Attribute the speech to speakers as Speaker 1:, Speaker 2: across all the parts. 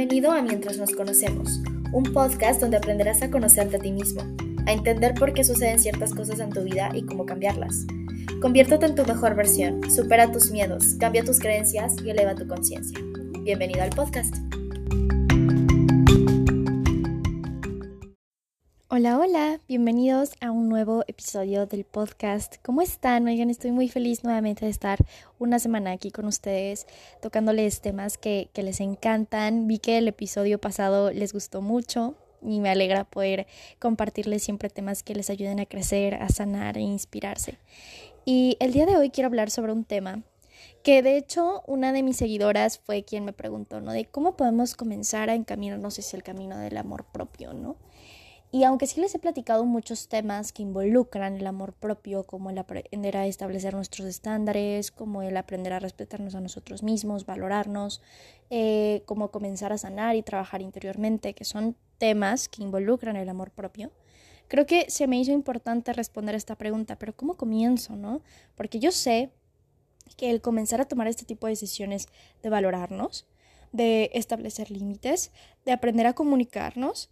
Speaker 1: Bienvenido a Mientras nos conocemos, un podcast donde aprenderás a conocerte a ti mismo, a entender por qué suceden ciertas cosas en tu vida y cómo cambiarlas. Conviértete en tu mejor versión, supera tus miedos, cambia tus creencias y eleva tu conciencia. Bienvenido al podcast. Hola, hola, bienvenidos a un nuevo episodio del podcast. ¿Cómo están? Oigan, estoy muy feliz nuevamente de estar una semana aquí con ustedes, tocándoles temas que, que les encantan. Vi que el episodio pasado les gustó mucho y me alegra poder compartirles siempre temas que les ayuden a crecer, a sanar e inspirarse. Y el día de hoy quiero hablar sobre un tema que de hecho una de mis seguidoras fue quien me preguntó, ¿no? De cómo podemos comenzar a encaminarnos hacia el camino del amor propio, ¿no? Y aunque sí les he platicado muchos temas que involucran el amor propio, como el aprender a establecer nuestros estándares, como el aprender a respetarnos a nosotros mismos, valorarnos, eh, como comenzar a sanar y trabajar interiormente, que son temas que involucran el amor propio, creo que se me hizo importante responder esta pregunta, pero ¿cómo comienzo, no? Porque yo sé que el comenzar a tomar este tipo de decisiones de valorarnos, de establecer límites, de aprender a comunicarnos,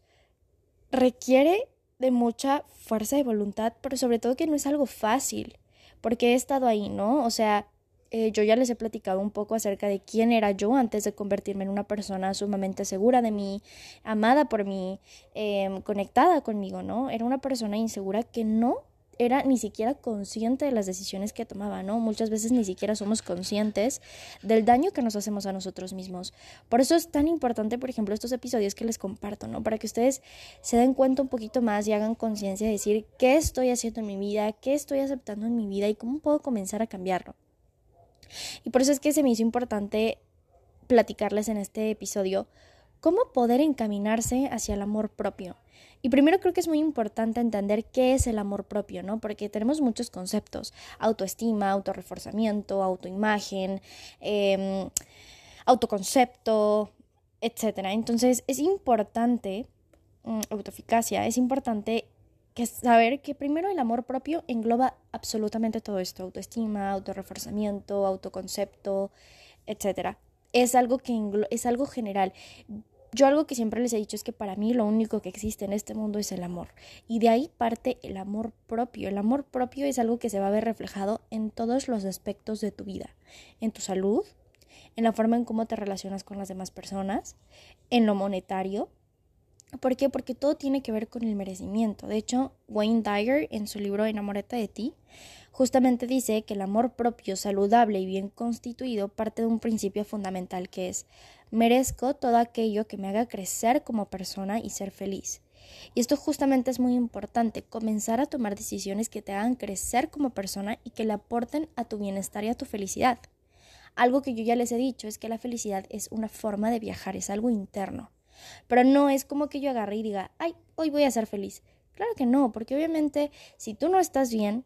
Speaker 1: requiere de mucha fuerza de voluntad, pero sobre todo que no es algo fácil, porque he estado ahí, ¿no? O sea, eh, yo ya les he platicado un poco acerca de quién era yo antes de convertirme en una persona sumamente segura de mí, amada por mí, em, conectada conmigo, ¿no? Era una persona insegura que no era ni siquiera consciente de las decisiones que tomaba, ¿no? Muchas veces ni siquiera somos conscientes del daño que nos hacemos a nosotros mismos. Por eso es tan importante, por ejemplo, estos episodios que les comparto, ¿no? Para que ustedes se den cuenta un poquito más y hagan conciencia de decir qué estoy haciendo en mi vida, qué estoy aceptando en mi vida y cómo puedo comenzar a cambiarlo. Y por eso es que se me hizo importante platicarles en este episodio cómo poder encaminarse hacia el amor propio. Y primero creo que es muy importante entender qué es el amor propio, ¿no? Porque tenemos muchos conceptos, autoestima, autorreforzamiento, autoimagen, eh, autoconcepto, etc. Entonces es importante, mm, autoeficacia, es importante que saber que primero el amor propio engloba absolutamente todo esto, autoestima, autorreforzamiento, autoconcepto, etc. Es algo que es algo general. Yo algo que siempre les he dicho es que para mí lo único que existe en este mundo es el amor. Y de ahí parte el amor propio. El amor propio es algo que se va a ver reflejado en todos los aspectos de tu vida. En tu salud, en la forma en cómo te relacionas con las demás personas, en lo monetario. ¿Por qué? Porque todo tiene que ver con el merecimiento. De hecho, Wayne Dyer en su libro Enamoreta de ti justamente dice que el amor propio, saludable y bien constituido parte de un principio fundamental que es merezco todo aquello que me haga crecer como persona y ser feliz. Y esto justamente es muy importante, comenzar a tomar decisiones que te hagan crecer como persona y que le aporten a tu bienestar y a tu felicidad. Algo que yo ya les he dicho es que la felicidad es una forma de viajar, es algo interno. Pero no es como que yo agarre y diga, ay, hoy voy a ser feliz. Claro que no, porque obviamente si tú no estás bien,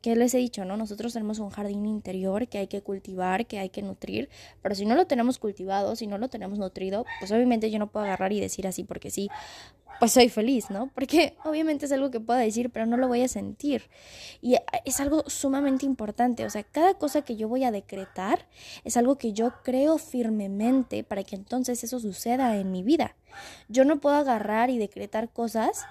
Speaker 1: que les he dicho, ¿no? Nosotros tenemos un jardín interior que hay que cultivar, que hay que nutrir, pero si no lo tenemos cultivado, si no lo tenemos nutrido, pues obviamente yo no puedo agarrar y decir así porque sí, pues soy feliz, ¿no? Porque obviamente es algo que puedo decir, pero no lo voy a sentir. Y es algo sumamente importante, o sea, cada cosa que yo voy a decretar es algo que yo creo firmemente para que entonces eso suceda en mi vida. Yo no puedo agarrar y decretar cosas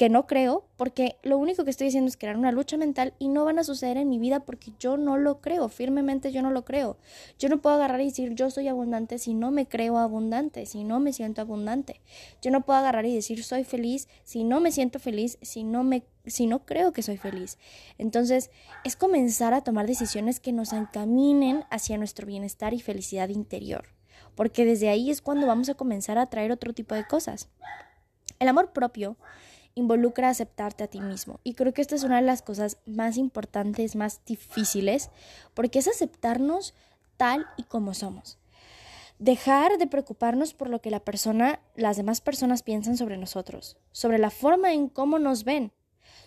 Speaker 1: que no creo, porque lo único que estoy haciendo es crear una lucha mental y no van a suceder en mi vida porque yo no lo creo, firmemente yo no lo creo. Yo no puedo agarrar y decir yo soy abundante si no me creo abundante, si no me siento abundante. Yo no puedo agarrar y decir soy feliz si no me siento feliz, si no me si no creo que soy feliz. Entonces, es comenzar a tomar decisiones que nos encaminen hacia nuestro bienestar y felicidad interior, porque desde ahí es cuando vamos a comenzar a traer otro tipo de cosas. El amor propio involucra aceptarte a ti mismo. Y creo que esta es una de las cosas más importantes, más difíciles, porque es aceptarnos tal y como somos. Dejar de preocuparnos por lo que la persona, las demás personas piensan sobre nosotros, sobre la forma en cómo nos ven,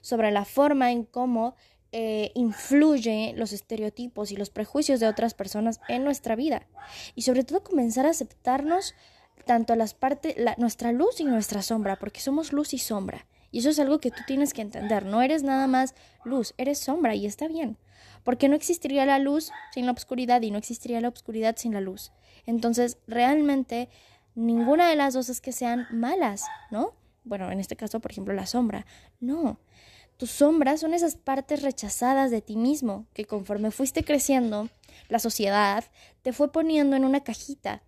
Speaker 1: sobre la forma en cómo eh, influye los estereotipos y los prejuicios de otras personas en nuestra vida. Y sobre todo comenzar a aceptarnos tanto las partes, nuestra luz y nuestra sombra, porque somos luz y sombra. Y eso es algo que tú tienes que entender. No eres nada más luz, eres sombra y está bien. Porque no existiría la luz sin la oscuridad y no existiría la oscuridad sin la luz. Entonces, realmente Ninguna de las dos es que sean malas, ¿no? Bueno, en este caso, por ejemplo, la sombra. No. Tus sombras son esas partes rechazadas de ti mismo que conforme fuiste creciendo, la sociedad te fue poniendo en una cajita.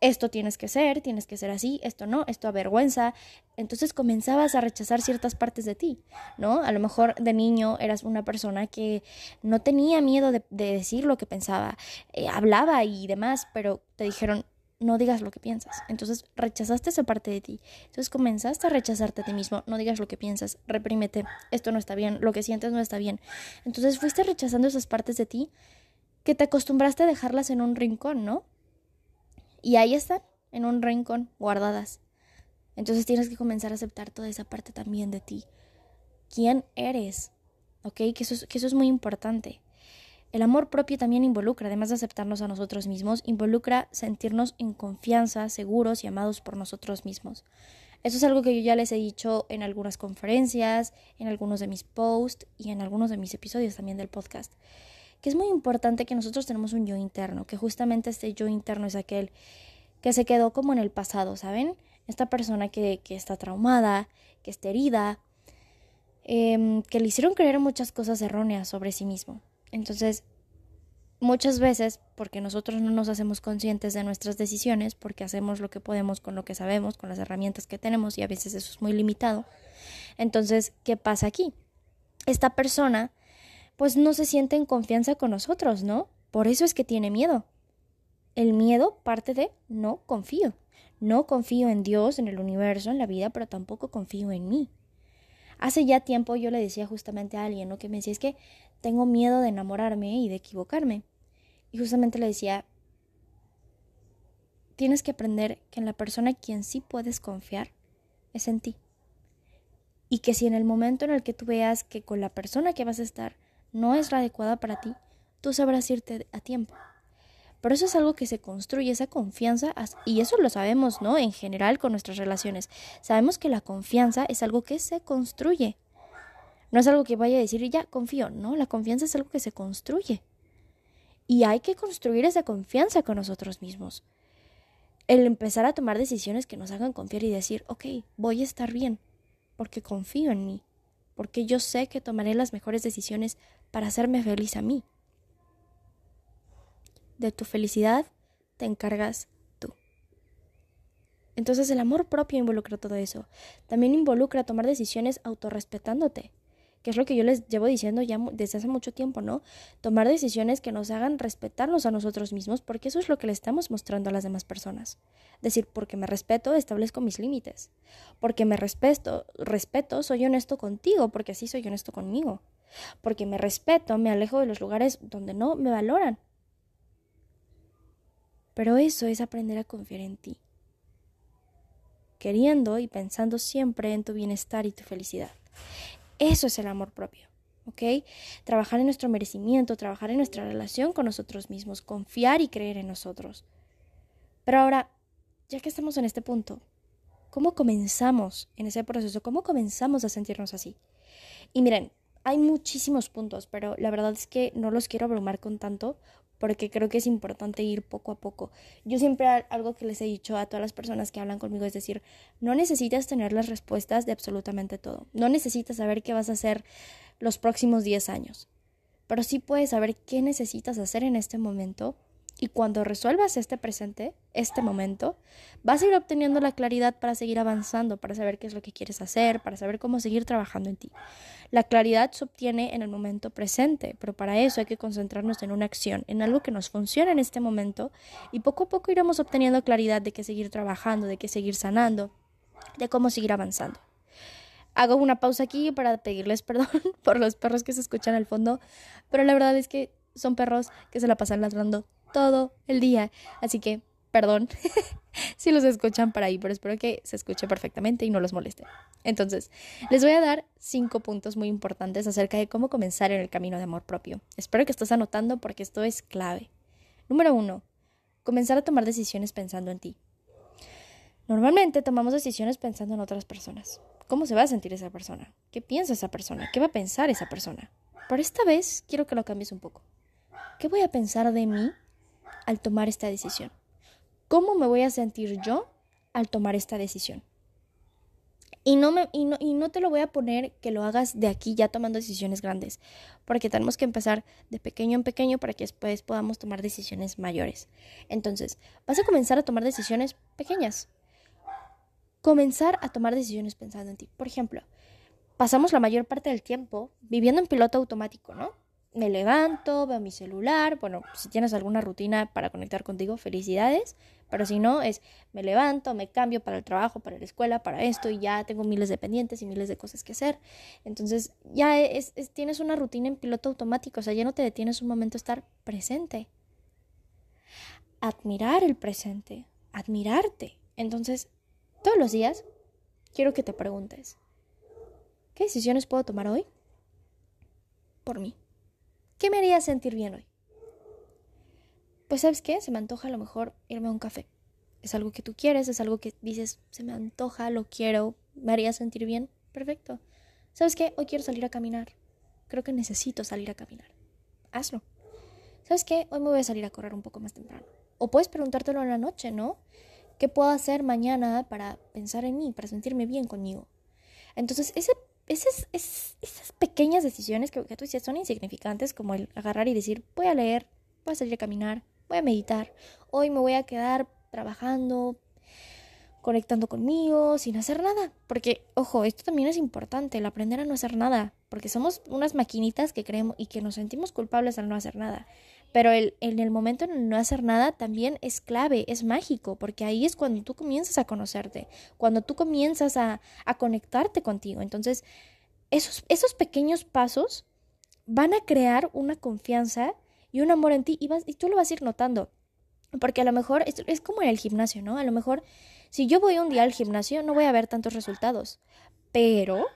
Speaker 1: Esto tienes que ser, tienes que ser así, esto no, esto avergüenza. Entonces comenzabas a rechazar ciertas partes de ti, ¿no? A lo mejor de niño eras una persona que no tenía miedo de, decir lo que pensaba, eh, hablaba y demás, pero te dijeron, no digas lo que piensas. Entonces rechazaste esa parte de ti. Entonces comenzaste a rechazarte a ti mismo. No digas lo que piensas, reprímete. Esto no está bien, lo que sientes no está bien. Entonces fuiste rechazando esas partes de ti que te acostumbraste a dejarlas en un rincón, ¿no? Y ahí están, en un rincón, guardadas. Entonces tienes que comenzar a aceptar toda esa parte también de ti. ¿Quién eres? ¿Ok? Que eso que eso es muy importante. El amor propio también involucra, además de aceptarnos a nosotros mismos, involucra sentirnos en confianza, seguros y amados por nosotros mismos. Eso es algo que yo ya les he dicho en algunas conferencias, en algunos de mis posts y en algunos de mis episodios también del podcast. Que es muy importante que nosotros tenemos un yo interno, que justamente este yo interno es aquel que se quedó como en el pasado, ¿saben? Esta persona que, que está traumada, que está herida, em, que le hicieron creer muchas cosas erróneas sobre sí mismo. Entonces, muchas veces, porque nosotros no nos hacemos conscientes de nuestras decisiones, porque hacemos lo que podemos con lo que sabemos, con las herramientas que tenemos, y a veces eso es muy limitado. Entonces, ¿qué pasa aquí? Esta persona, pues no se siente en confianza con nosotros, ¿no? Por eso es que tiene miedo. El miedo parte de no confío. No confío en Dios, en el universo, en la vida, pero tampoco confío en mí. Hace ya tiempo yo le decía justamente a alguien, ¿no? Que me decía, es que tengo miedo de enamorarme y de equivocarme. Y justamente le decía, tienes que aprender que en la persona en quien sí puedes confiar es en ti. Y que si en el momento en el que tú veas que con la persona que vas a estar no es la adecuada para ti, tú sabrás irte a tiempo. Pero eso es algo que se construye, esa confianza, y eso lo sabemos, ¿no? En general con nuestras relaciones. Sabemos que la confianza es algo que se construye. No es algo que vaya a decir, ya, confío. No, la confianza es algo que se construye. Y hay que construir esa confianza con nosotros mismos. El empezar a tomar decisiones que nos hagan confiar y decir, ok, voy a estar bien, porque confío en mí, porque yo sé que tomaré las mejores decisiones para hacerme feliz a mí. De tu felicidad te encargas tú. Entonces el amor propio involucra todo eso. También involucra tomar decisiones autorrespetándote que es lo que yo les llevo diciendo ya desde hace mucho tiempo, ¿no? Tomar decisiones que nos hagan respetarnos a nosotros mismos, porque eso es lo que le estamos mostrando a las demás personas. Decir, porque me respeto, establezco mis límites. Porque me respeto, respeto, soy honesto contigo, porque así soy honesto conmigo. Porque me respeto, me alejo de los lugares donde no me valoran. Pero eso es aprender a confiar en ti, queriendo y pensando siempre en tu bienestar y tu felicidad. Eso es el amor propio. ¿ok? Trabajar en nuestro merecimiento, trabajar en nuestra relación con nosotros mismos, confiar y creer en nosotros. Pero ahora, ya que estamos en este punto, ¿cómo comenzamos en ese proceso? ¿Cómo comenzamos a sentirnos así? Y miren, hay muchísimos puntos, pero la verdad es que no los quiero abrumar con tanto porque creo que es importante ir poco a poco. Yo siempre algo que les he dicho a todas las personas que hablan conmigo es decir, no necesitas tener las respuestas de absolutamente todo. No necesitas saber qué vas a hacer los próximos 10 años. Pero sí puedes saber qué necesitas hacer en este momento y cuando resuelvas este presente, este momento, vas a ir obteniendo la claridad para seguir avanzando, para saber qué es lo que quieres hacer, para saber cómo seguir trabajando en ti. La claridad se obtiene en el momento presente, pero para eso hay que concentrarnos en una acción, en algo que nos funcione en este momento y poco a poco iremos obteniendo claridad de qué seguir trabajando, de qué seguir sanando, de cómo seguir avanzando. Hago una pausa aquí para pedirles perdón por los perros que se escuchan al fondo, pero la verdad es que son perros que se la pasan ladrando todo el día. Así que, perdón si los escuchan para ahí, pero espero que se escuche perfectamente y no los moleste. Entonces, les voy a dar cinco puntos muy importantes acerca de cómo comenzar en el camino de amor propio. Espero que estés anotando porque esto es clave. Número uno, comenzar a tomar decisiones pensando en ti. Normalmente tomamos decisiones pensando en otras personas. ¿Cómo se va a sentir esa persona? ¿Qué piensa esa persona? ¿Qué va a pensar esa persona? Por esta vez quiero que lo cambies un poco. ¿Qué voy a pensar de mí al tomar esta decisión. ¿cómo me voy a sentir yo al tomar esta decisión? Y no, me, y, no, y no te lo voy a poner que lo hagas de aquí ya tomando decisiones grandes, porque tenemos que empezar de pequeño en pequeño para que después podamos tomar decisiones mayores. Entonces, vas a comenzar a tomar decisiones pequeñas. Comenzar a tomar decisiones pensando en ti. Por ejemplo, pasamos la mayor parte del tiempo viviendo en piloto automático, ¿no? Me levanto, veo mi celular, bueno, si tienes alguna rutina para conectar contigo, felicidades, pero si no, es me levanto, me cambio para el trabajo, para la escuela, para esto y ya tengo miles de pendientes y miles de cosas que hacer. Entonces ya es, tienes una rutina en piloto automático, o sea, ya no te detienes un momento a estar presente. Admirar el presente, admirarte. Entonces, todos los días quiero que te preguntes, ¿qué decisiones puedo tomar hoy? Por mí. ¿Qué me haría sentir bien hoy? pues sabes qué, se me antoja a lo mejor irme a un café. Es algo que tú quieres, es algo que dices, se me antoja, lo quiero, me haría sentir bien. Perfecto. ¿Sabes qué? Hoy quiero salir a caminar. Creo que necesito salir a caminar. Hazlo. ¿Sabes qué? Hoy me voy a salir a correr un poco más temprano. O puedes preguntártelo en la noche, ¿no? ¿Qué puedo hacer mañana para pensar en mí, para sentirme bien conmigo? Entonces, ese, esas, esas pequeñas decisiones que, que tú dices son insignificantes, como el agarrar y decir, voy a leer, voy a salir a caminar, voy a meditar. Hoy me voy a quedar trabajando, conectando conmigo, sin hacer nada. Porque, ojo, esto también es importante, el aprender a no hacer nada. Porque somos unas maquinitas que creemos y que nos sentimos culpables al no hacer nada. Pero el, en el momento en no hacer nada también es clave, es mágico, porque ahí es cuando tú comienzas a conocerte, cuando tú comienzas a, a conectarte contigo. Entonces, esos, esos pequeños pasos van a crear una confianza y un amor en ti y, vas, y tú lo vas a ir notando. Porque a lo mejor es, es como en el gimnasio, ¿no? A lo mejor si yo voy un día al gimnasio no voy a ver tantos resultados, pero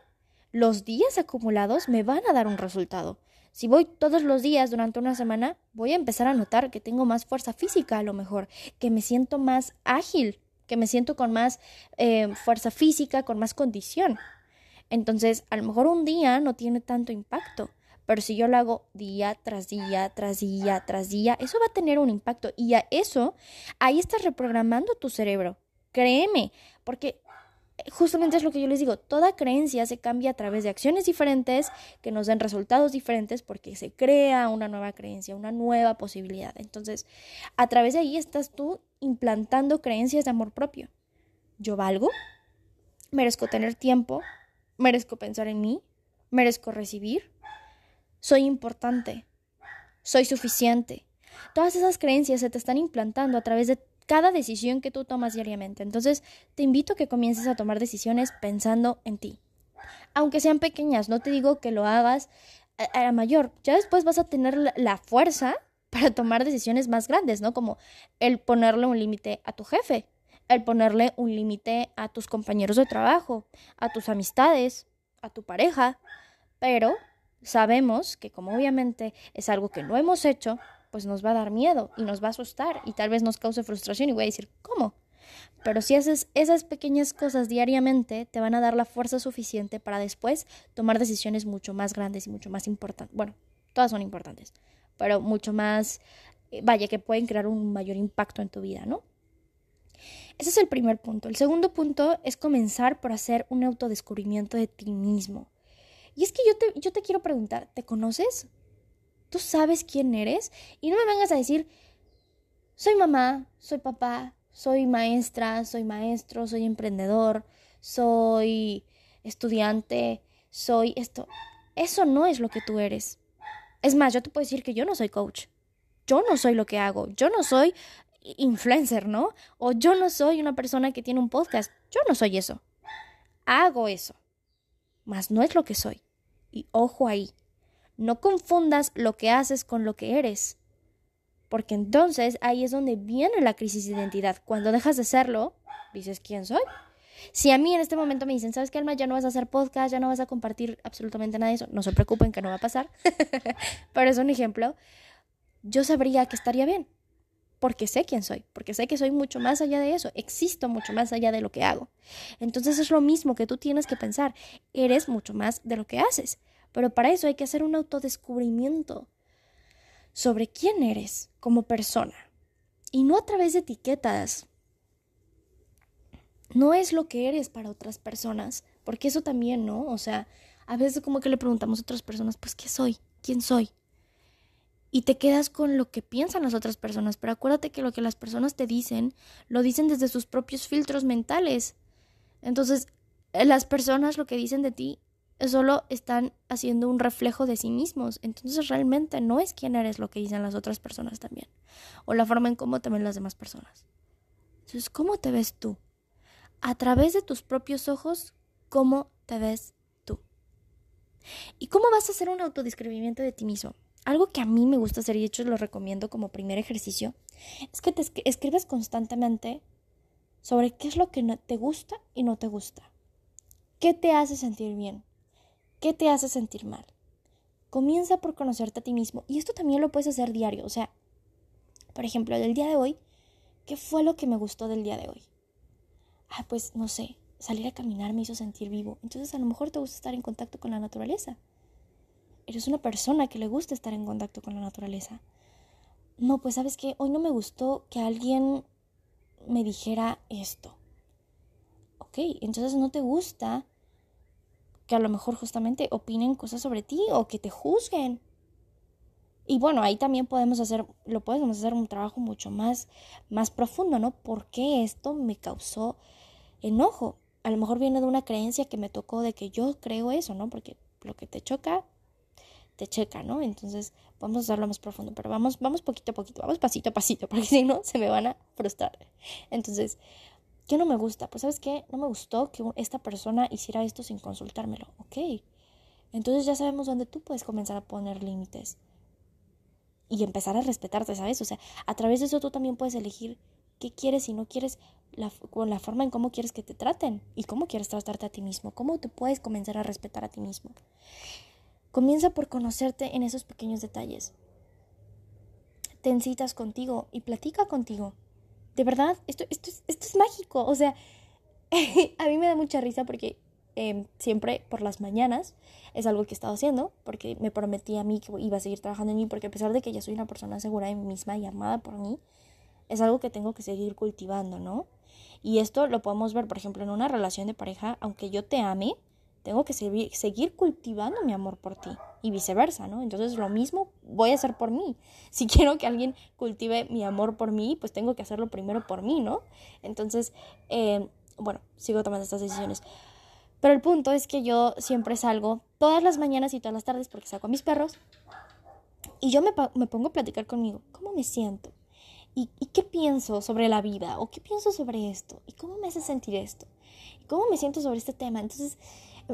Speaker 1: los días acumulados me van a dar un resultado. Si voy todos los días durante una semana, voy a empezar a notar que tengo más fuerza física a lo mejor, que me siento más ágil, que me siento con más eh, fuerza física, con más condición. Entonces, a lo mejor un día no tiene tanto impacto, pero si yo lo hago día tras día, tras día, tras día, eso va a tener un impacto. Y a eso, ahí estás reprogramando tu cerebro. Créeme, porque justamente es lo que yo les digo, toda creencia se cambia a través de acciones diferentes que nos den resultados diferentes porque se crea una nueva creencia, una nueva posibilidad. Entonces, a través de ahí estás tú implantando creencias de amor propio. Yo valgo, merezco tener tiempo, merezco pensar en mí, merezco recibir, soy importante, soy suficiente. Todas esas creencias se te están implantando a través de cada decisión que tú tomas diariamente. Entonces, te invito a que comiences a tomar decisiones pensando en ti. Aunque sean pequeñas, no te digo que lo hagas a, la mayor. Ya después vas a tener la, fuerza para tomar decisiones más grandes, ¿no? Como el ponerle un límite a tu jefe, el ponerle un límite a tus compañeros de trabajo, a tus amistades, a tu pareja. Pero sabemos que como obviamente es algo que no hemos hecho, pues nos va a dar miedo y nos va a asustar y tal vez nos cause frustración y voy a decir, ¿cómo? Pero si haces esas pequeñas cosas diariamente, te van a dar la fuerza suficiente para después tomar decisiones mucho más grandes y mucho más importantes. Bueno, todas son importantes, pero mucho más, eh, vaya, que pueden crear un mayor impacto en tu vida, ¿no? Ese es el primer punto. El segundo punto es comenzar por hacer un autodescubrimiento de ti mismo. Y es que yo te, yo te quiero preguntar, ¿te conoces? ¿Tú sabes quién eres? Y no me vengas a decir, soy mamá, soy papá, soy maestra, soy maestro, soy emprendedor, soy estudiante, soy esto. Eso no es lo que tú eres. Es más, yo te puedo decir que yo no soy coach. Yo no soy lo que hago. Yo no soy influencer, ¿no? O yo no soy una persona que tiene un podcast. Yo no soy eso. Hago eso mas no es lo que soy. Y ojo ahí, no confundas lo que haces con lo que eres, porque entonces ahí es donde viene la crisis de identidad. Cuando dejas de serlo, dices, ¿quién soy? Si a mí en este momento me dicen, ¿sabes qué, Alma? Ya no vas a hacer podcast, ya no vas a compartir absolutamente nada de eso, no se preocupen que no va a pasar, pero es un ejemplo, yo sabría que estaría bien, porque sé quién soy, porque sé que soy mucho más allá de eso, existo mucho más allá de lo que hago. Entonces es lo mismo que tú tienes que pensar, eres mucho más de lo que haces, pero para eso hay que hacer un autodescubrimiento sobre quién eres como persona. Y no a través de etiquetas. No es lo que eres para otras personas, porque eso también, ¿no? O sea, a veces como que le preguntamos a otras personas, pues, ¿qué soy? ¿Quién soy? Y te quedas con lo que piensan las otras personas, pero acuérdate que lo que las personas te dicen, lo dicen desde sus propios filtros mentales. Entonces, eh, las personas lo que dicen de ti solo están haciendo un reflejo de sí mismos. Entonces realmente no es quién eres lo que dicen las otras personas también. O la forma en cómo te ven las demás personas. Entonces, ¿cómo te ves tú? A través de tus propios ojos, ¿cómo te ves tú? ¿Y cómo vas a hacer un autodescribimiento de ti mismo? Algo que a mí me gusta hacer y de hecho lo recomiendo como primer ejercicio es que te escribes constantemente sobre qué es lo que te gusta y no te gusta. ¿Qué te hace sentir bien? ¿Qué te hace sentir mal? Comienza por conocerte a ti mismo. Y esto también lo puedes hacer diario. O sea, por ejemplo, del día de hoy, ¿qué fue lo que me gustó del día de hoy? Ah, pues no sé, salir a caminar me hizo sentir vivo. Entonces a lo mejor te gusta estar en contacto con la naturaleza. Eres una persona que le gusta estar en contacto con la naturaleza. No, pues sabes que hoy no me gustó que alguien me dijera esto. Ok, entonces no te gusta que a lo mejor justamente opinen cosas sobre ti o que te juzguen. Y bueno, ahí también podemos hacer, lo podemos hacer un trabajo mucho más, más profundo, ¿no? ¿Por qué esto me causó enojo? A lo mejor viene de una creencia que me tocó de que yo creo eso, ¿no? Porque lo que te choca, te checa, ¿no? Entonces podemos hacerlo más profundo, pero vamos, vamos poquito a poquito, vamos pasito a pasito, porque si no, se me van a frustrar. Entonces, ¿Qué no me gusta? Pues sabes qué, no me gustó que esta persona hiciera esto sin consultármelo. Ok. Entonces ya sabemos dónde tú puedes comenzar a poner límites. Y empezar a respetarte, ¿sabes? O sea, a través de eso tú también puedes elegir qué quieres y no quieres, con la forma en cómo quieres que te traten y cómo quieres tratarte a ti mismo, cómo te puedes comenzar a respetar a ti mismo. Comienza por conocerte en esos pequeños detalles. Ten citas contigo y platica contigo. De verdad, esto, esto, es, esto es mágico. O sea, a mí me da mucha risa porque em, siempre por las mañanas es algo que he estado haciendo, porque me prometí a mí que iba a seguir trabajando en mí, porque a pesar de que ya soy una persona segura de mí misma y amada por mí, es algo que tengo que seguir cultivando, ¿no? Y esto lo podemos ver, por ejemplo, en una relación de pareja, aunque yo te ame, tengo que seguir cultivando mi amor por ti y viceversa, ¿no? Entonces lo mismo voy a hacer por mí. Si quiero que alguien cultive mi amor por mí, pues tengo que hacerlo primero por mí, ¿no? Entonces, eh, bueno, sigo tomando estas decisiones. Pero el punto es que yo siempre salgo todas las mañanas y todas las tardes porque saco a mis perros y yo me, me pongo a platicar conmigo. ¿Cómo me siento? ¿Y, ¿Y qué pienso sobre la vida? ¿O qué pienso sobre esto? ¿Y cómo me hace sentir esto? ¿Y cómo me siento sobre este tema? Entonces,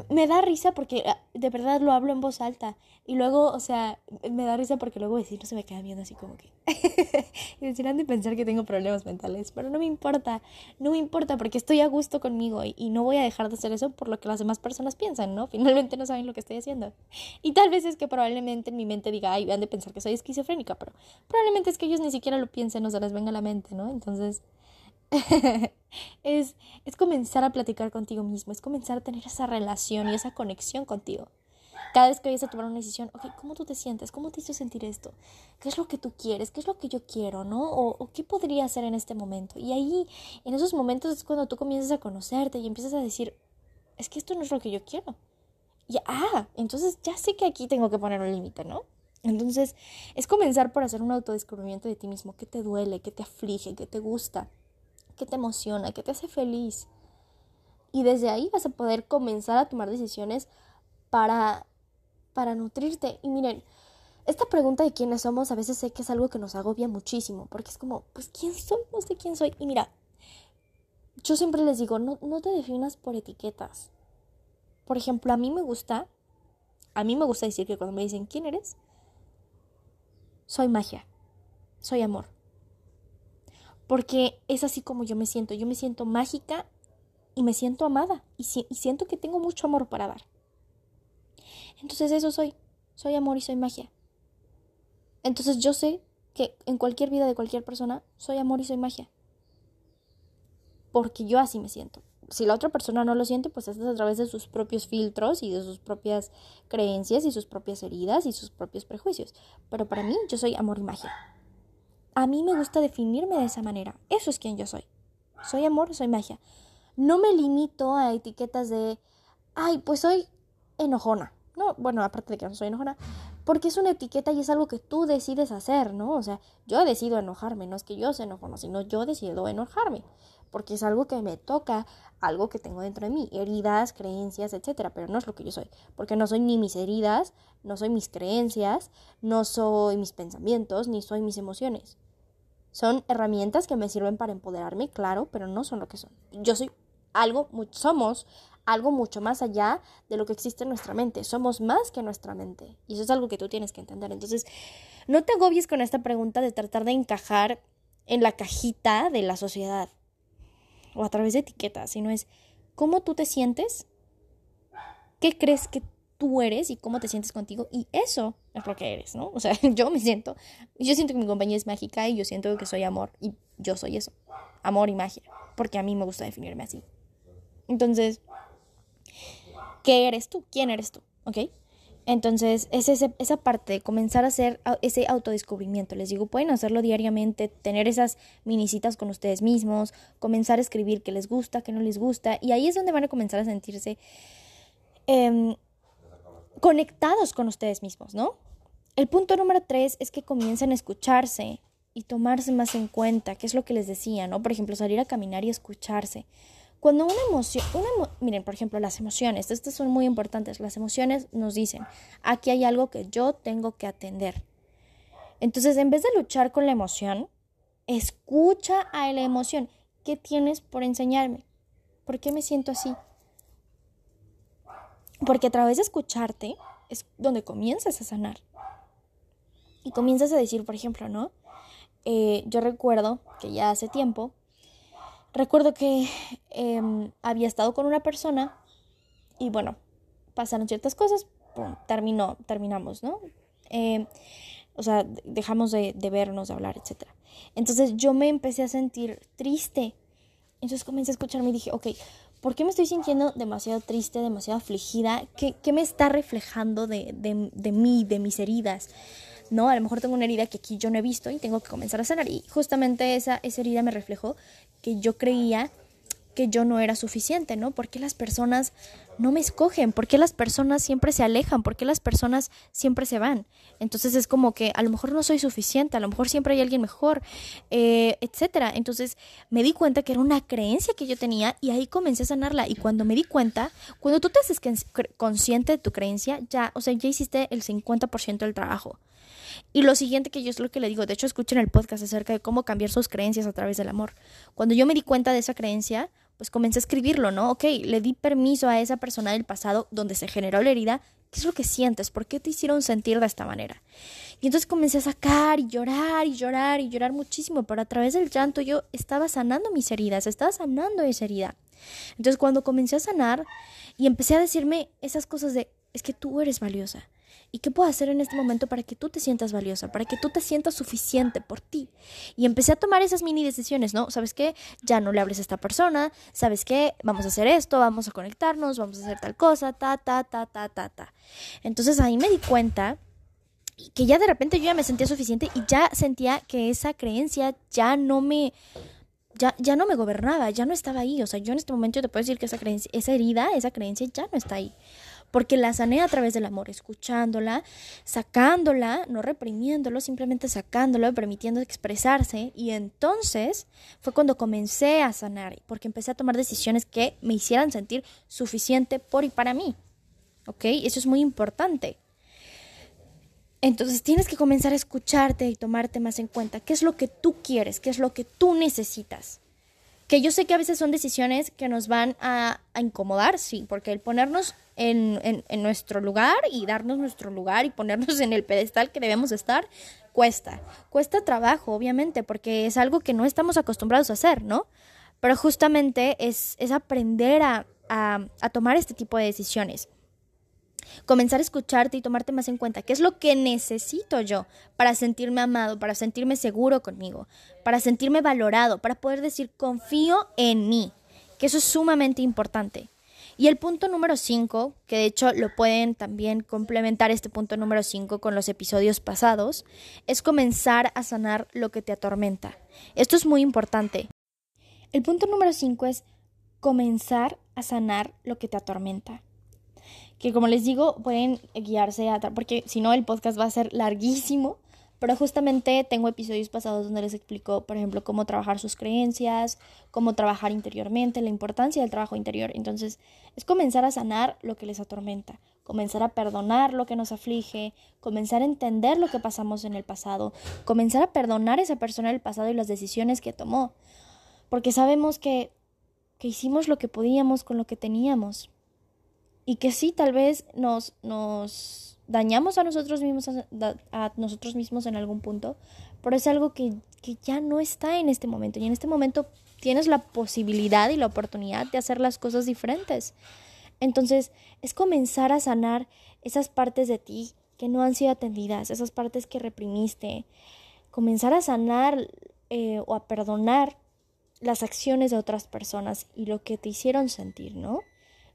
Speaker 1: me da risa porque ah, de verdad lo hablo en voz alta. Y luego, o sea, me da risa porque luego no se me queda viendo así como que. y decirán de pensar que tengo problemas mentales. Pero no me importa. No me importa porque estoy a gusto conmigo y, no voy a dejar de hacer eso por lo que las demás personas piensan, ¿no? Finalmente no saben lo que estoy haciendo. Y tal vez es que probablemente en mi mente diga, ay, han de pensar que soy esquizofrénica. Pero probablemente es que ellos ni siquiera lo piensen o se les venga a la mente, ¿no? Entonces. es, es comenzar a platicar contigo mismo, es comenzar a tener esa relación y esa conexión contigo. Cada vez que vayas a tomar una decisión, ok, ¿cómo tú te sientes? ¿Cómo te hizo sentir esto? ¿Qué es lo que tú quieres? ¿Qué es lo que yo quiero? ¿No? O, o qué podría hacer en este momento? Y ahí, en esos momentos es cuando tú comienzas a conocerte y empiezas a decir, es que esto no es lo que yo quiero. Y, ah, entonces ya sé que aquí tengo que poner un límite, ¿no? Entonces, es comenzar por hacer un autodescubrimiento de ti mismo. ¿Qué te duele? ¿Qué te aflige? ¿Qué te gusta? Que te emociona, que te hace feliz. Y desde ahí vas a poder comenzar a tomar decisiones para, para nutrirte. Y miren, esta pregunta de quiénes somos a veces sé que es algo que nos agobia muchísimo, porque es como, pues, ¿quién soy? No sé quién soy. Y mira, yo siempre les digo, no, no te definas por etiquetas. Por ejemplo, a mí me gusta, a mí me gusta decir que cuando me dicen, ¿quién eres? Soy magia, soy amor porque es así como yo me siento. Yo me siento mágica y me siento amada y, siento que tengo mucho amor para dar. Entonces eso soy. Soy amor y soy magia. Entonces yo sé que en cualquier vida de cualquier persona soy amor y soy magia. Porque yo así me siento. Si la otra persona no lo siente, pues es a través de sus propios filtros y de sus propias creencias y sus propias heridas y sus propios prejuicios. Pero para mí yo soy amor y magia a mí me gusta definirme de esa manera. Eso es quien yo soy. Soy amor, soy magia. No me limito a etiquetas de, ay, pues soy enojona. No, bueno, aparte de que no soy enojona, porque es una etiqueta y es algo que tú decides hacer, ¿no? O sea, yo decido enojarme, no es que yo sea enojona, sino yo decido enojarme, porque es algo que me toca, algo que tengo dentro de mí, heridas, creencias, etcétera, pero no es lo que yo soy, porque no soy ni mis heridas, no soy mis creencias, no soy mis pensamientos, ni soy mis emociones. Son herramientas que me sirven para empoderarme, claro, pero no son lo que son. Yo soy algo, somos algo mucho más allá de lo que existe en nuestra mente. Somos más que nuestra mente. Y eso es algo que tú tienes que entender. Entonces, no te agobies con esta pregunta de tratar de encajar en la cajita de la sociedad o a través de etiquetas, sino es cómo tú te sientes, qué crees que tú eres y cómo te sientes contigo y eso es lo que eres, ¿no? O sea, yo me siento, yo siento que mi compañía es mágica y yo siento que soy amor y yo soy eso, amor y magia, porque a mí me gusta definirme así. Entonces, ¿Qué eres tú? ¿Quién eres tú? ¿Ok? Entonces, es esa parte de comenzar a hacer ese autodescubrimiento. Les digo, pueden hacerlo diariamente, tener esas minicitas con ustedes mismos, comenzar a escribir qué les gusta, qué no les gusta, y ahí es donde van a comenzar a sentirse em, conectados con ustedes mismos, ¿no? El punto número tres es que comiencen a escucharse y tomarse más en cuenta, que es lo que les decía, ¿no? Por ejemplo, salir a caminar y escucharse. Cuando una emoción, miren, por ejemplo, las emociones, estas son muy importantes. Las emociones nos dicen, aquí hay algo que yo tengo que atender. Entonces, en vez de luchar con la emoción, escucha a la emoción. ¿Qué tienes por enseñarme? ¿Por qué me siento así? Porque a través de escucharte es donde comienzas a sanar. Y comienzas a decir, por ejemplo, ¿no? Eh, yo recuerdo que ya hace tiempo Recuerdo que em, había estado con una persona y bueno, pasaron ciertas cosas, terminó, terminamos, ¿no? Em, o sea, dejamos de, de, vernos, de hablar, etc. Entonces yo me empecé a sentir triste. Entonces comencé a escucharme y dije, ok, ¿por qué me estoy sintiendo demasiado triste, demasiado afligida? ¿Qué, qué me está reflejando de, de, de mí, de mis heridas? ¿no? A lo mejor tengo una herida que aquí yo no he visto y tengo que comenzar a sanar. Y justamente esa, esa herida me reflejó que yo creía que yo no era suficiente, ¿no? ¿Por qué las personas no me escogen? ¿Por qué las personas siempre se alejan? ¿Por qué las personas siempre se van? Entonces es como que a lo mejor no soy suficiente, a lo mejor siempre hay alguien mejor, eh, etcétera. Entonces me di cuenta que era una creencia que yo tenía y ahí comencé a sanarla. Y cuando me di cuenta, cuando tú te haces consciente de tu creencia, ya, o sea, ya hiciste el 50% del trabajo. Y lo siguiente que yo es lo que le digo, de hecho escuchen el podcast acerca de cómo cambiar sus creencias a través del amor. Cuando yo me di cuenta de esa creencia, pues comencé a escribirlo, ¿no? Ok, le di permiso a esa persona del pasado donde se generó la herida. ¿Qué es lo que sientes? ¿Por qué te hicieron sentir de esta manera? Y entonces comencé a sacar y llorar y llorar y llorar muchísimo, pero a través del llanto yo estaba sanando mis heridas, estaba sanando esa herida. Entonces cuando comencé a sanar y empecé a decirme esas cosas de, es que tú eres valiosa, ¿Y qué puedo hacer en este momento para que tú te sientas valiosa, para que tú te sientas suficiente por ti? Y empecé a tomar esas mini decisiones, ¿no? ¿Sabes qué? Ya no le hables a esta persona, ¿sabes qué? Vamos a hacer esto, vamos a conectarnos, vamos a hacer tal cosa, ta, ta, ta, ta, ta, ta. Entonces ahí me di cuenta que ya de repente yo ya me sentía suficiente y ya sentía que esa creencia ya no me... Ya, ya no me gobernaba, ya no estaba ahí. O sea, yo en este momento te puedo decir que esa creencia, esa herida, esa creencia ya no está ahí porque la sané a través del amor, escuchándola, sacándola, no reprimiéndolo, simplemente sacándola, permitiendo expresarse. Y entonces fue cuando comencé a sanar, porque empecé a tomar decisiones que me hicieran sentir suficiente por y para mí. ¿Ok? Eso es muy importante. Entonces tienes que comenzar a escucharte y tomarte más en cuenta qué es lo que tú quieres, qué es lo que tú necesitas. Que yo sé que a veces son decisiones que nos van a, incomodar, sí, porque el ponernos en, en, nuestro lugar y darnos nuestro lugar y ponernos en el pedestal que debemos estar, cuesta. Cuesta trabajo, obviamente, porque es algo que no estamos acostumbrados a hacer, ¿no? Pero justamente es, es aprender a, a, a tomar este tipo de decisiones comenzar a escucharte y tomarte más en cuenta qué es lo que necesito yo para sentirme amado, para sentirme seguro conmigo, para sentirme valorado, para poder decir confío en mí, que eso es sumamente importante. Y el punto número 5, que de hecho lo pueden también complementar este punto número 5 con los episodios pasados, es comenzar a sanar lo que te atormenta. Esto es muy importante. El punto número 5 es comenzar a sanar lo que te atormenta. Que como les digo, pueden guiarse a... porque si no el podcast va a ser larguísimo pero justamente tengo episodios pasados donde les explico, por ejemplo, cómo trabajar sus creencias, cómo trabajar interiormente, la importancia del trabajo interior. Entonces, es comenzar a sanar lo que les atormenta, comenzar a perdonar lo que nos aflige, comenzar a entender lo que pasamos en el pasado, comenzar a perdonar a esa persona del pasado y las decisiones que tomó. Porque sabemos que, que hicimos lo que podíamos con lo que teníamos. Y que sí, tal vez nos, nos dañamos a nosotros mismos, a, nosotros mismos en algún punto, pero es algo que, que ya no está en este momento. Y en este momento tienes la posibilidad y la oportunidad de hacer las cosas diferentes. Entonces, es comenzar a sanar esas partes de ti que no han sido atendidas, esas partes que reprimiste, comenzar a sanar eh, o a perdonar las acciones de otras personas y lo que te hicieron sentir, ¿no?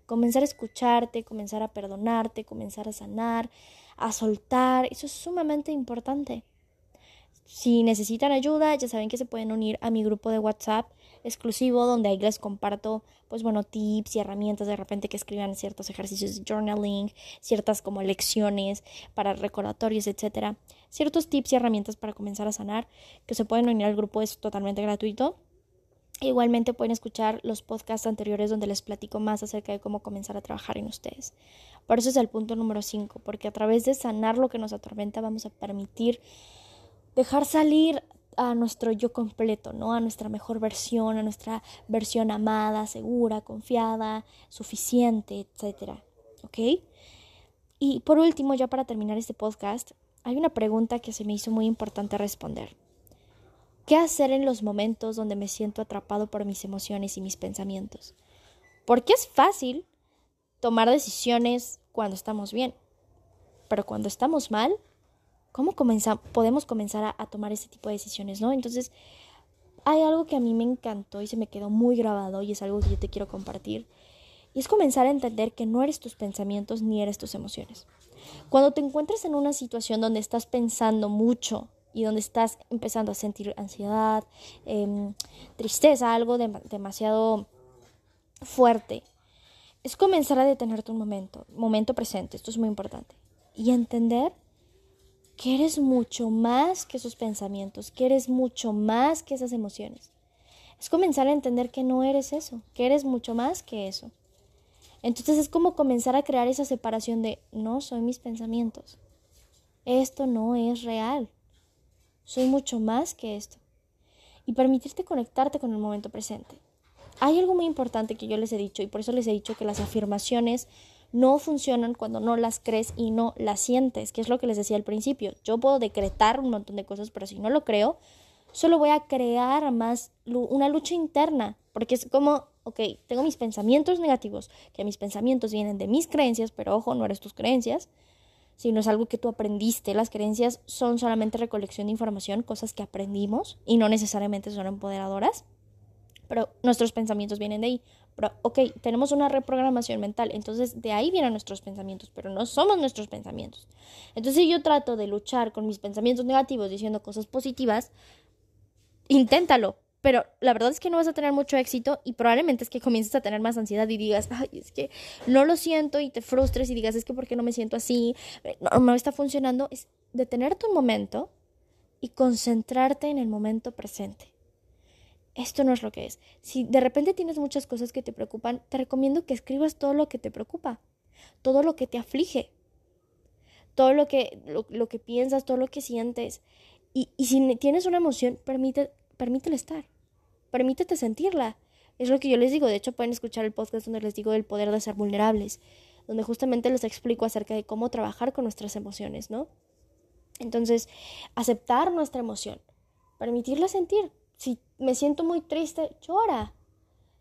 Speaker 1: Comenzar a escucharte, comenzar a perdonarte, comenzar a sanar, a soltar, eso es sumamente importante. Si necesitan ayuda, ya saben que se pueden unir a mi grupo de WhatsApp exclusivo donde ahí les comparto pues bueno tips y herramientas de repente que escriban ciertos ejercicios de journaling, ciertas como lecciones para recordatorios, etcétera. Ciertos tips y herramientas para comenzar a sanar que se pueden unir al grupo es totalmente gratuito. Igualmente pueden escuchar los podcasts anteriores donde les platico más acerca de cómo comenzar a trabajar en ustedes. Por eso es el punto número 5, porque a través de sanar lo que nos atormenta vamos a permitir dejar salir a nuestro yo completo, ¿no? A nuestra mejor versión, a nuestra versión amada, segura, confiada, suficiente, etcétera. ¿Ok? Y por último, ya para terminar este podcast, hay una pregunta que se me hizo muy importante responder. ¿Qué hacer en los momentos donde me siento atrapado por mis emociones y mis pensamientos? Porque es fácil tomar decisiones cuando estamos bien, pero cuando estamos mal, ¿cómo podemos comenzar a, a, tomar ese tipo de decisiones, no? Entonces, hay algo que a mí me encantó y se me quedó muy grabado y es algo que yo te quiero compartir. Y es comenzar a entender que no eres tus pensamientos ni eres tus emociones. Cuando te encuentres en una situación donde estás pensando mucho y donde estás empezando a sentir ansiedad, em, tristeza, algo demasiado fuerte, es comenzar a detenerte un momento, momento presente, esto es muy importante, y entender que eres mucho más que esos pensamientos, que eres mucho más que esas emociones. Es comenzar a entender que no eres eso, que eres mucho más que eso. Entonces es como comenzar a crear esa separación de no soy mis pensamientos. Esto no es real. Soy mucho más que esto. Y permitirte conectarte con el momento presente. Hay algo muy importante que yo les he dicho y por eso les he dicho que las afirmaciones no funcionan cuando no las crees y no las sientes, que es lo que les decía al principio. Yo puedo decretar un montón de cosas, pero si no lo creo, solo voy a crear más una lucha interna, porque es como, ok, tengo mis pensamientos negativos, que mis pensamientos vienen de mis creencias, pero ojo, no eres tus creencias sino es algo que tú aprendiste. Las creencias son solamente recolección de información, cosas que aprendimos y no necesariamente son empoderadoras, pero nuestros pensamientos vienen de ahí. Pero, ok, tenemos una reprogramación mental, entonces de ahí vienen nuestros pensamientos, pero no somos nuestros pensamientos. Entonces si yo trato de luchar con mis pensamientos negativos diciendo cosas positivas, inténtalo, pero la verdad es que no vas a tener mucho éxito y probablemente es que comiences a tener más ansiedad y digas, ay, es que no lo siento y te frustres y digas, es que ¿por qué no me siento así? No, no está funcionando. Es detenerte un momento y concentrarte en el momento presente. Esto no es lo que es. Si de repente tienes muchas cosas que te preocupan, te recomiendo que escribas todo lo que te preocupa, todo lo que te aflige, todo lo que, lo, que piensas, todo lo que sientes. Y, y si tienes una emoción, permite, permítele estar permítete sentirla. Es lo que yo les digo. De hecho, pueden escuchar el podcast donde les digo del poder de ser vulnerables, donde justamente les explico acerca de cómo trabajar con nuestras emociones, ¿no? Entonces, aceptar nuestra emoción, permitirla sentir. Si me siento muy triste, llora.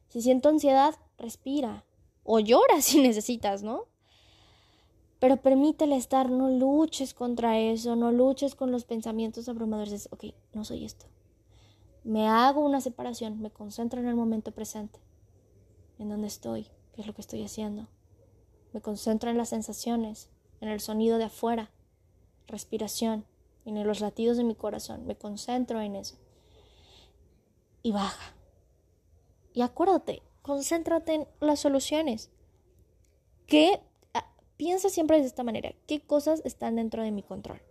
Speaker 1: Si siento ansiedad, respira. O llora si necesitas, ¿no? Pero permítele estar, no luches contra eso, no luches con los pensamientos abrumadores. ok, no soy esto me hago una separación, me concentro en el momento presente, en donde estoy, ¿Qué es lo que estoy haciendo? Me concentro en las sensaciones, en el sonido de afuera, respiración, en los latidos de mi corazón. Me concentro en eso. Y baja. Y acuérdate, concéntrate en las soluciones. ¿Qué? Ah, piensa siempre de esta manera. ¿Qué cosas están dentro de mi control?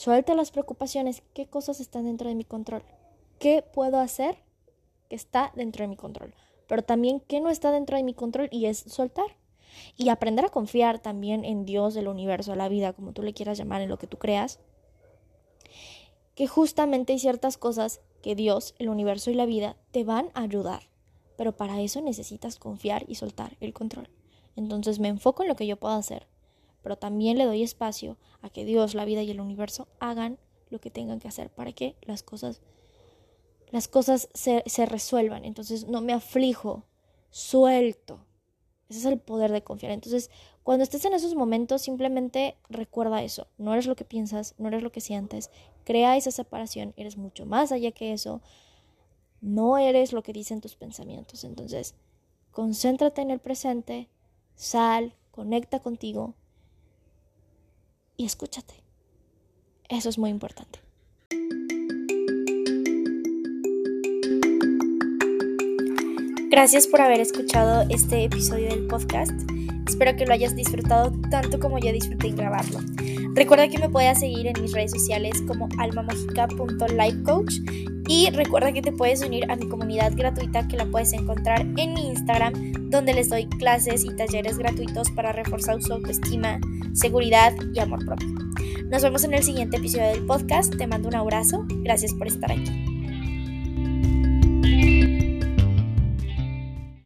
Speaker 1: Suelta las preocupaciones. ¿Qué cosas están dentro de mi control? ¿Qué puedo hacer que está dentro de mi control? Pero también qué no está dentro de mi control y es soltar. Y aprender a confiar también en Dios, el universo, la vida, como tú le quieras llamar, en lo que tú creas. Que justamente hay ciertas cosas que Dios, el universo y la vida te van a ayudar. Pero para eso necesitas confiar y soltar el control. Entonces me enfoco en lo que yo puedo hacer, pero también le doy espacio a que Dios, la vida y el universo hagan lo que tengan que hacer para que las cosas, las cosas se, se resuelvan. Entonces no me aflijo, suelto. Ese es el poder de confiar. Entonces, cuando estés en esos momentos, simplemente recuerda eso. No eres lo que piensas, no eres lo que sientes. Crea esa separación, eres mucho más allá que eso. No eres lo que dicen tus pensamientos. Entonces, concéntrate en el presente, sal, conecta contigo y escúchate. Eso es muy importante. Gracias por haber escuchado este episodio del podcast. Espero que lo hayas disfrutado tanto como yo disfruté en grabarlo. Recuerda que me puedes seguir en mis redes sociales como almamojica.lifecoach y recuerda que te puedes unir a mi comunidad gratuita que la puedes encontrar en mi Instagram donde les doy clases y talleres gratuitos para reforzar su autoestima, seguridad y amor propio. Nos vemos en el siguiente episodio del podcast. Te mando un abrazo. Gracias por estar aquí.